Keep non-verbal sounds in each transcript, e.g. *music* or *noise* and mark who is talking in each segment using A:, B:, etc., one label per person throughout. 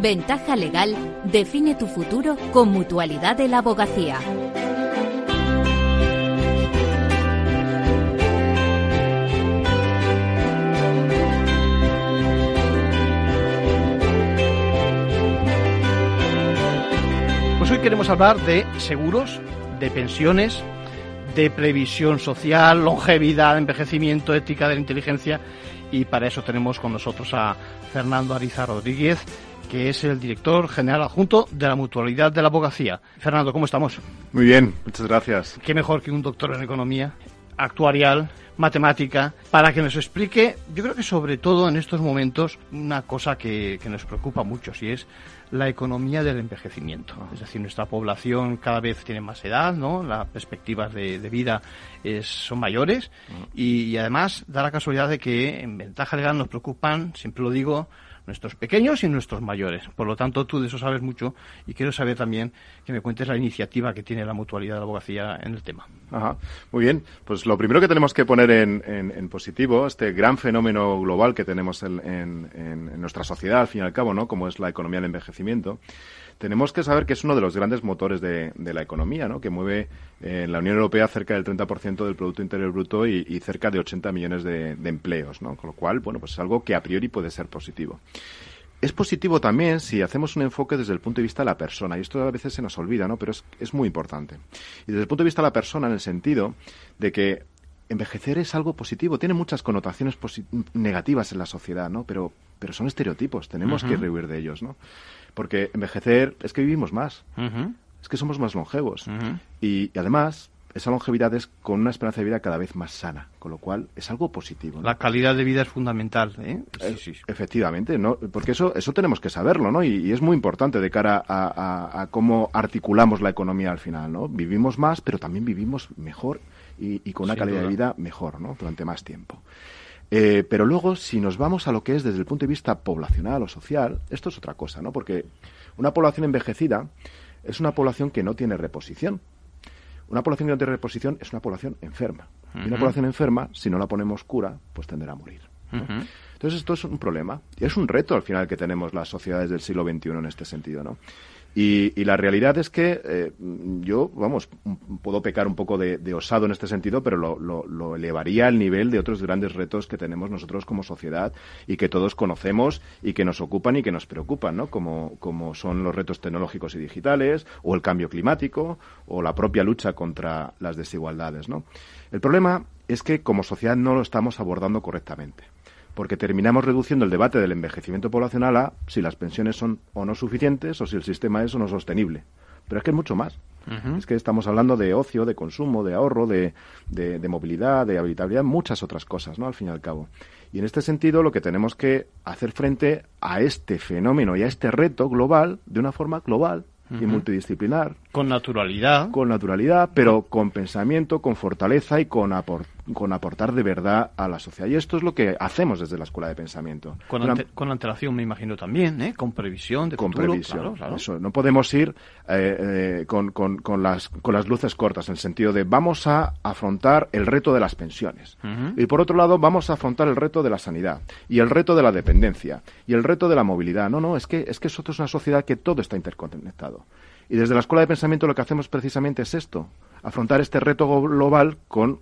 A: Ventaja Legal define tu futuro con Mutualidad de la Abogacía.
B: Pues hoy queremos hablar de seguros, de pensiones, de previsión social, longevidad, envejecimiento, ética de la inteligencia y para eso tenemos con nosotros a Fernando Ariza Rodríguez, que es el director general adjunto de la Mutualidad de la Abogacía. Fernando, ¿cómo estamos?
C: Muy bien, muchas gracias.
B: Qué mejor que un doctor en economía, actuarial, matemática, para que nos explique, yo creo que sobre todo en estos momentos, una cosa que, que nos preocupa mucho, si es la economía del envejecimiento. Es decir, nuestra población cada vez tiene más edad, ¿no? Las perspectivas de, de vida es, son mayores y, y, además da la casualidad de que en ventaja legal nos preocupan, siempre lo digo, nuestros pequeños y nuestros mayores. Por lo tanto, tú de eso sabes mucho y quiero saber también que me cuentes la iniciativa que tiene la mutualidad de la abogacía en el tema.
C: Ajá. Muy bien. Pues lo primero que tenemos que poner en, positivo, este gran fenómeno global que tenemos en, en, nuestra sociedad, al fin y al cabo, ¿no? Como es la economía del envejecimiento, tenemos que saber que es uno de los grandes motores de, de la economía, ¿no? que mueve eh, en la Unión Europea cerca del 30% del Producto Interior Bruto y, y cerca de 80 millones de, de, empleos, ¿no? con lo cual, bueno, pues es algo que a priori puede ser positivo. Es positivo también si hacemos un enfoque desde el punto de vista de la persona, y esto a veces se nos olvida, ¿no? pero es, es muy importante. Y desde el punto de vista de la persona, en el sentido de que envejecer es algo positivo, tiene muchas connotaciones negativas en la sociedad, ¿no? Pero, pero son estereotipos, tenemos uh -huh. que rehuir de ellos, ¿no? Porque envejecer es que vivimos más, uh -huh. es que somos más longevos. Uh -huh. y, y, además, esa longevidad es con una esperanza de vida cada vez más sana, con lo cual es algo positivo. ¿no?
B: La calidad de vida es fundamental, ¿eh?
C: Sí, sí. Efectivamente, ¿no? porque eso, eso tenemos que saberlo, ¿no? Y, y es muy importante de cara a, a, a, cómo articulamos la economía al final, ¿no? Vivimos más, pero también vivimos mejor y, y con una Sin calidad duda. de vida mejor, ¿no? Durante más tiempo. Eh, pero luego, si nos vamos a lo que es desde el punto de vista poblacional o social, esto es otra cosa, ¿no? Porque una población envejecida es una población que no tiene reposición. Una población que no tiene reposición es una población enferma. Uh -huh. Y una población enferma, si no la ponemos cura, pues tenderá a morir. ¿no? Uh -huh. Entonces esto es un problema. Y es un reto al final que tenemos las sociedades del siglo XXI en este sentido, ¿no? Y, y, la realidad es que eh, yo, vamos, puedo pecar un poco de, osado en este sentido, pero lo, lo, lo, elevaría al nivel de otros grandes retos que tenemos nosotros como sociedad y que todos conocemos y que nos ocupan y que nos preocupan, ¿no? Como, como son los retos tecnológicos y digitales, o el cambio climático, o la propia lucha contra las desigualdades, ¿no? El problema es que como sociedad no lo estamos abordando correctamente porque terminamos reduciendo el debate del envejecimiento poblacional a si las pensiones son o no suficientes o si el sistema es o no sostenible. Pero es que es mucho más. Uh -huh. Es que estamos hablando de ocio, de consumo, de ahorro, de, de, de, movilidad, de habitabilidad, muchas otras cosas, ¿no? Al fin y al cabo. Y en este sentido, lo que tenemos que hacer frente a este fenómeno y a este reto global de una forma global, uh -huh. y multidisciplinar.
B: Con naturalidad.
C: Con naturalidad, pero con pensamiento, con fortaleza y con, con aportar de verdad a la sociedad. Y esto es lo que hacemos desde la Escuela de Pensamiento.
B: Con, ante con antelación, me imagino también, ¿eh? con previsión de
C: Con
B: futuro,
C: previsión,
B: claro, claro.
C: Eso, no podemos ir eh, eh, con, con, con, las, con las luces cortas, en el sentido de vamos a afrontar el reto de las pensiones. Uh -huh. Y por otro lado, vamos a afrontar el reto de la sanidad, y el reto de la dependencia, y el reto de la movilidad. No, no, es que, es que nosotros es una sociedad que todo está interconectado. Y desde la Escuela de Pensamiento lo que hacemos precisamente es esto, afrontar este reto global con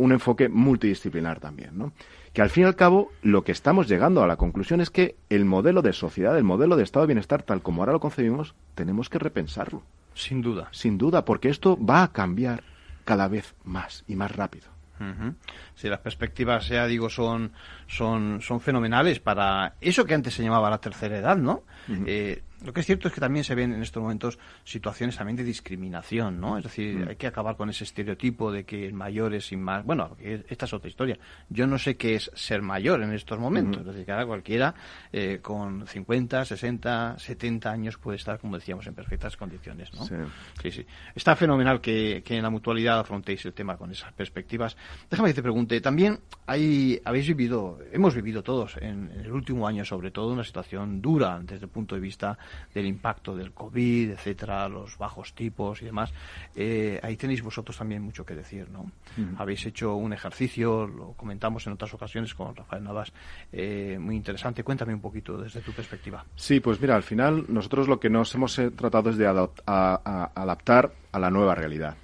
C: un enfoque multidisciplinar también, ¿no? Que al fin y al cabo lo que estamos llegando a la conclusión es que el modelo de sociedad, el modelo de estado de bienestar tal como ahora lo concebimos, tenemos que repensarlo.
B: Sin duda.
C: Sin duda, porque esto va a cambiar cada vez más y más rápido.
B: Uh -huh. Si las perspectivas, ya digo, son, son, son fenomenales para eso que antes se llamaba la tercera edad, ¿no? Uh -huh. eh, lo que es cierto es que también se ven en estos momentos situaciones también de discriminación, ¿no? Es decir, mm. hay que acabar con ese estereotipo de que el mayor es sin más. Bueno, esta es otra historia. Yo no sé qué es ser mayor en estos momentos. Mm. Es decir, que ahora cualquiera eh, con 50, 60, 70 años puede estar, como decíamos, en perfectas condiciones, ¿no?
C: Sí,
B: sí. sí. Está fenomenal que, que en la mutualidad afrontéis el tema con esas perspectivas. Déjame que te pregunte, también hay, habéis vivido, hemos vivido todos en, en el último año sobre todo una situación dura desde el punto de vista del impacto del COVID, etcétera, los bajos tipos y demás. Eh, ahí tenéis vosotros también mucho que decir, ¿no? Habéis hecho un ejercicio, lo comentamos en otras ocasiones con Rafael Navas, eh, muy interesante. Cuéntame un poquito desde tu perspectiva.
C: Sí, pues mira, al final nosotros lo que nos hemos eh, tratado es de adaptar a la nueva realidad.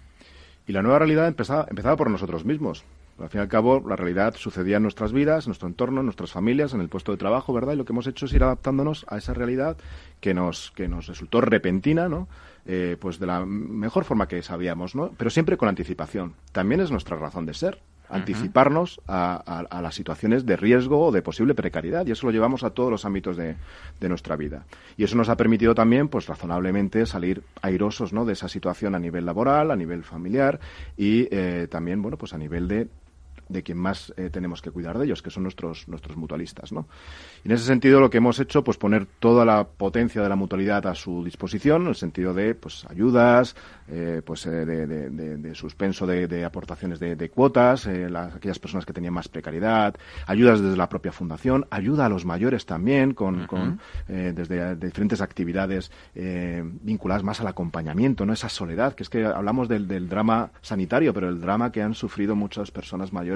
C: Y la nueva realidad empezaba, empezaba por nosotros mismos. Al fin y al cabo, la realidad sucedía en nuestras vidas, en nuestro entorno, en nuestras familias, en el puesto de trabajo, ¿verdad? Y lo que hemos hecho es ir adaptándonos a esa realidad que nos, que nos resultó repentina, ¿no? Eh, pues de la mejor forma que sabíamos, ¿no? Pero siempre con anticipación. También es nuestra razón de ser anticiparnos a, las situaciones de riesgo o de posible precariedad y eso lo llevamos a todos los ámbitos de, nuestra vida y eso nos ha permitido también pues razonablemente salir airosos ¿no? de esa situación a nivel laboral a nivel familiar y eh, también bueno pues a nivel de de quien más eh, tenemos que cuidar de ellos, que son nuestros, nuestros mutualistas. ¿no? Y en ese sentido, lo que hemos hecho, pues poner toda la potencia de la mutualidad a su disposición, en el sentido de pues ayudas, eh, pues eh, de, suspenso de, aportaciones de, cuotas, las, aquellas personas que tenían más precariedad, ayudas desde la propia fundación, ayuda a los mayores también, con, con desde diferentes actividades vinculadas más al acompañamiento, no esa soledad, que es que hablamos del, del drama sanitario, pero el drama que han sufrido muchas personas mayores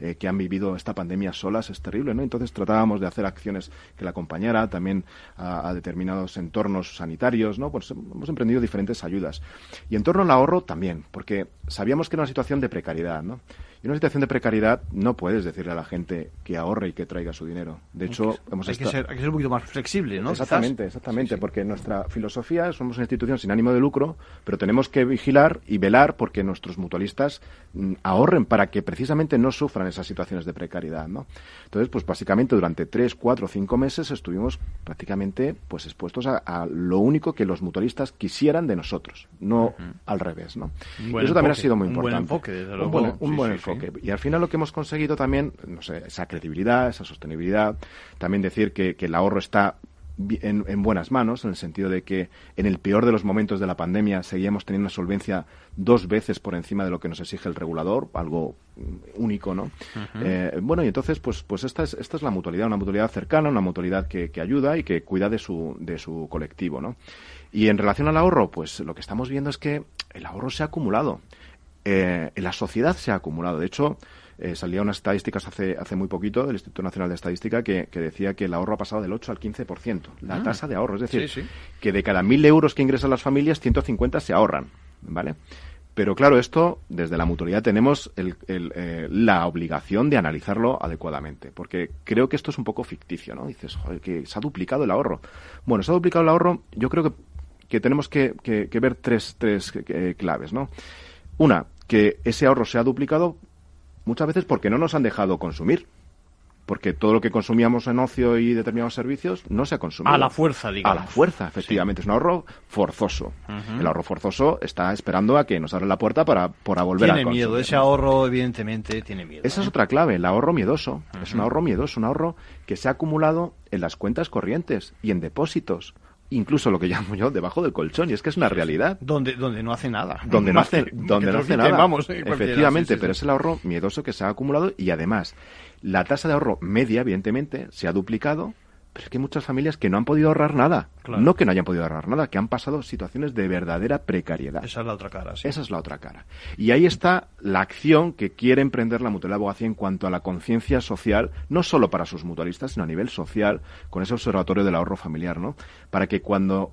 C: eh, que han vivido esta pandemia solas es terrible, ¿no? Entonces tratábamos de hacer acciones que la acompañara también a, determinados entornos sanitarios, ¿no? Pues hemos emprendido diferentes ayudas. Y en torno al ahorro también, porque sabíamos que era una situación de precariedad, ¿no? Y en una situación de precariedad no puedes decirle a la gente que ahorre y que traiga su dinero. De hecho, hemos
B: hay, que ser, hay que ser un poquito más flexible, ¿no?
C: Exactamente, exactamente, porque nuestra filosofía somos una institución sin ánimo de lucro, pero tenemos que vigilar y velar porque nuestros mutualistas mm, ahorren para que precisamente no sufran esas situaciones de precariedad, ¿no? Entonces, pues básicamente durante tres, cuatro, cinco meses estuvimos prácticamente pues expuestos a, lo único que los mutualistas quisieran de nosotros, no al revés, ¿no? eso también ha sido muy importante.
B: Un buen enfoque, desde luego.
C: Un buen, un buen enfoque. Y al final lo que hemos conseguido también, no sé, esa credibilidad, esa sostenibilidad, también decir que, el ahorro está en, buenas manos, en el sentido de que en el peor de los momentos de la pandemia seguíamos teniendo una solvencia dos veces por encima de lo que nos exige el regulador, algo único, ¿no? Eh, bueno, y entonces, pues, pues esta es, esta es la mutualidad, una mutualidad cercana, una mutualidad que, ayuda y que cuida de su, de su colectivo, ¿no? Y en relación al ahorro, pues lo que estamos viendo es que el ahorro se ha acumulado eh, la sociedad se ha acumulado. De hecho, eh, salía unas estadísticas hace, hace muy poquito del Instituto Nacional de Estadística que, decía que el ahorro ha pasado del 8 al 15%, la ah. tasa de ahorro. Es decir, que de cada 1.000 euros que ingresan las familias, 150 se ahorran. ¿Vale? Pero claro, esto desde la mutualidad tenemos eh, la obligación de analizarlo adecuadamente, porque creo que esto es un poco ficticio, ¿no? Dices, joder, que se ha duplicado el ahorro. Bueno, se ha duplicado el ahorro, yo creo que, que tenemos que, que ver tres, tres claves, ¿no? Una, que ese ahorro se ha duplicado muchas veces porque no nos han dejado consumir. Porque todo lo que consumíamos en ocio y determinados servicios no se ha consumido.
B: A la fuerza, digamos.
C: A la fuerza, efectivamente. Es un ahorro forzoso. El ahorro forzoso está esperando a que nos abra la puerta para, para volver
B: a
C: consumir.
B: Tiene miedo. Ese ahorro, evidentemente, tiene miedo.
C: Esa es ¿eh? otra clave. El ahorro miedoso. Es un ahorro miedoso. Un ahorro que se ha acumulado en las cuentas corrientes y en depósitos incluso lo que llamo yo debajo del colchón y es que es una realidad.
B: Donde donde no hace nada.
C: Donde no hace donde no hace nada. vamos, efectivamente pero es el ahorro miedoso que se ha acumulado y además la tasa de ahorro media evidentemente se ha duplicado pero es que hay muchas familias que no han podido ahorrar nada. No que no hayan podido ahorrar nada, que han pasado situaciones de verdadera precariedad.
B: Esa es la otra cara, sí.
C: Esa es la otra cara. Y ahí está la acción que quiere emprender la Mutualidad de Abogacía en cuanto a la conciencia social, no solo para sus mutualistas, sino a nivel social, con ese observatorio del ahorro familiar, ¿no? Para que cuando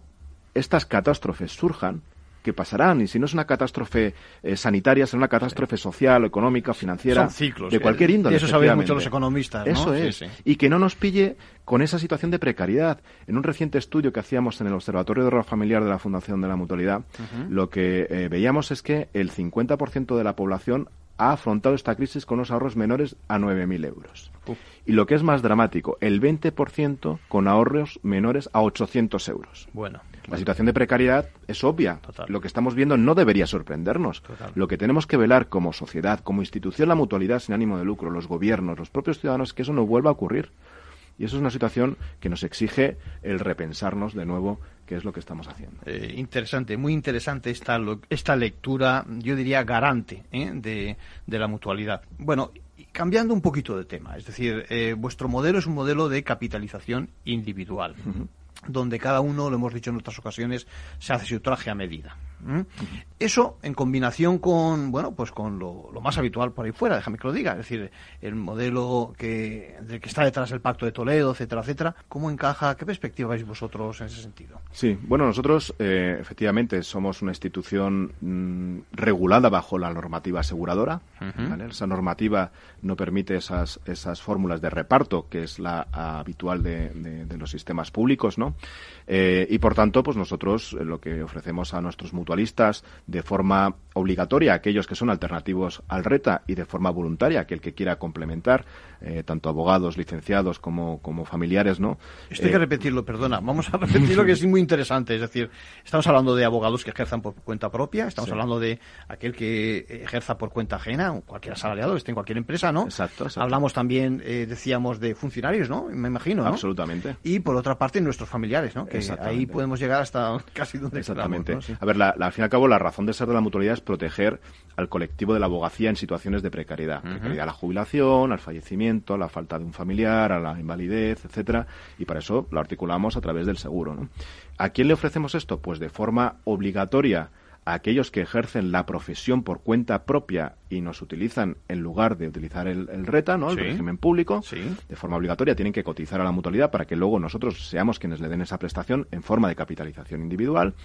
C: estas catástrofes surjan, que pasarán. Y si no es una catástrofe eh, sanitaria, será una catástrofe social, económica, financiera.
B: Son ciclos.
C: De cualquier índole.
B: eso saben mucho los economistas.
C: Eso es. Y que no nos pille con esa situación de precariedad. En un reciente estudio que hacíamos en el Observatorio de Ahorro Familiar de la Fundación de la Mutualidad, lo que eh, veíamos es que el 50% de la población ha afrontado esta crisis con unos ahorros menores a 9.000 euros. Y lo que es más dramático, el 20% con ahorros menores a 800 euros.
B: Bueno.
C: La situación de precariedad es obvia. Lo que estamos viendo no debería sorprendernos. Lo que tenemos que velar como sociedad, como institución, la mutualidad sin ánimo de lucro, los gobiernos, los propios ciudadanos, es que eso no vuelva a ocurrir. Y eso es una situación que nos exige el repensarnos de nuevo qué es lo que estamos haciendo.
B: Eh, interesante, muy interesante esta, esta lectura, yo diría garante ¿eh? de, de, la mutualidad. Bueno, cambiando un poquito de tema, es decir, eh, vuestro modelo es un modelo de capitalización individual. donde cada uno, lo hemos dicho en otras ocasiones, se hace su traje a medida. Eso en combinación con, bueno, pues con lo, más habitual por ahí fuera, déjame que lo diga, es decir, el modelo que, del que está detrás del Pacto de Toledo, etcétera, etcétera, ¿cómo encaja? ¿Qué perspectiva veis vosotros en ese sentido?
C: Sí, bueno, nosotros eh, efectivamente somos una institución mm, regulada bajo la normativa aseguradora. Esa normativa no permite esas, esas fórmulas de reparto, que es la habitual de, de, los sistemas públicos, ¿no? Eh, y por tanto, pues nosotros eh, lo que ofrecemos a nuestros mutualistas de forma obligatoria, aquellos que son alternativos al RETA, y de forma voluntaria, aquel que quiera complementar, eh, tanto abogados, licenciados como, como familiares, ¿no?
B: Esto hay que repetirlo, perdona. Vamos a repetirlo que es muy interesante. Es decir, estamos hablando de abogados que ejerzan por cuenta propia, estamos hablando de aquel que ejerza por cuenta ajena, cualquier asalariado, esté en cualquier empresa, ¿no?
C: Exacto.
B: Hablamos también, decíamos, de funcionarios, ¿no? Me imagino, ¿no?
C: Absolutamente.
B: Y por otra parte, nuestros familiares, ¿no? ahí podemos llegar hasta *laughs* casi donde
C: Exactamente. A ver, la, al fin y al cabo, la razón de ser de la mutualidad es proteger al colectivo de la abogacía en situaciones de precariedad. Precariedad a la jubilación, al fallecimiento, a la falta de un familiar, a la invalidez, etcétera. Y para eso lo articulamos a través del seguro. ¿no? ¿A quién le ofrecemos esto? Pues de forma obligatoria a aquellos que ejercen la profesión por cuenta propia y nos utilizan en lugar de utilizar el, RETA, ¿no? el régimen público, de forma obligatoria tienen que cotizar a la mutualidad para que luego nosotros seamos quienes le den esa prestación en forma de capitalización individual.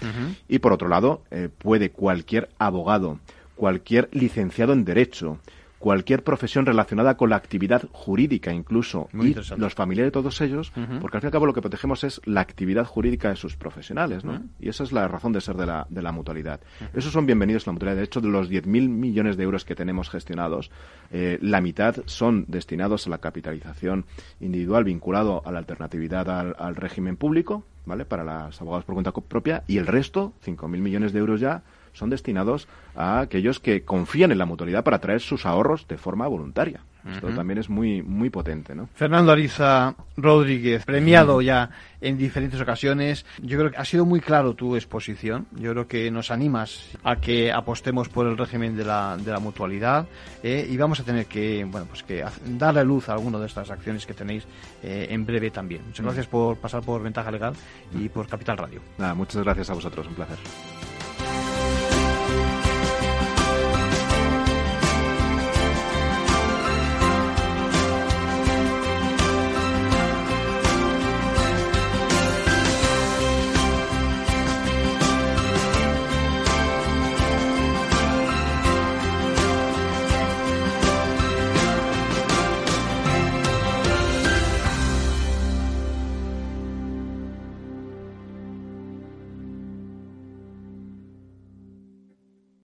C: Y por otro lado, eh, puede cualquier abogado, cualquier licenciado en Derecho, cualquier profesión relacionada con la actividad jurídica incluso y los familiares de todos ellos, porque al fin y al cabo lo que protegemos es la actividad jurídica de sus profesionales, ¿no? Y esa es la razón de ser de la, de la mutualidad. Esos son bienvenidos a la mutualidad. De hecho, de los 10.000 millones de euros que tenemos gestionados, eh, la mitad son destinados a la capitalización individual vinculado a la alternatividad al, al régimen público, ¿vale? Para los abogados por cuenta propia y el resto, 5.000 millones de euros ya, son destinados a aquellos que confían en la mutualidad para traer sus ahorros de forma voluntaria. Esto también es muy, muy potente, ¿no?
B: Fernando Ariza Rodríguez, premiado ya en diferentes ocasiones. Yo creo que ha sido muy claro tu exposición. Yo creo que nos animas a que apostemos por el régimen de la, de la mutualidad eh, y vamos a tener que, bueno, pues que darle luz a alguna de estas acciones que tenéis eh, en breve también. Muchas gracias por pasar por Ventaja Legal y por Capital Radio.
C: Nada, muchas gracias a vosotros, un placer.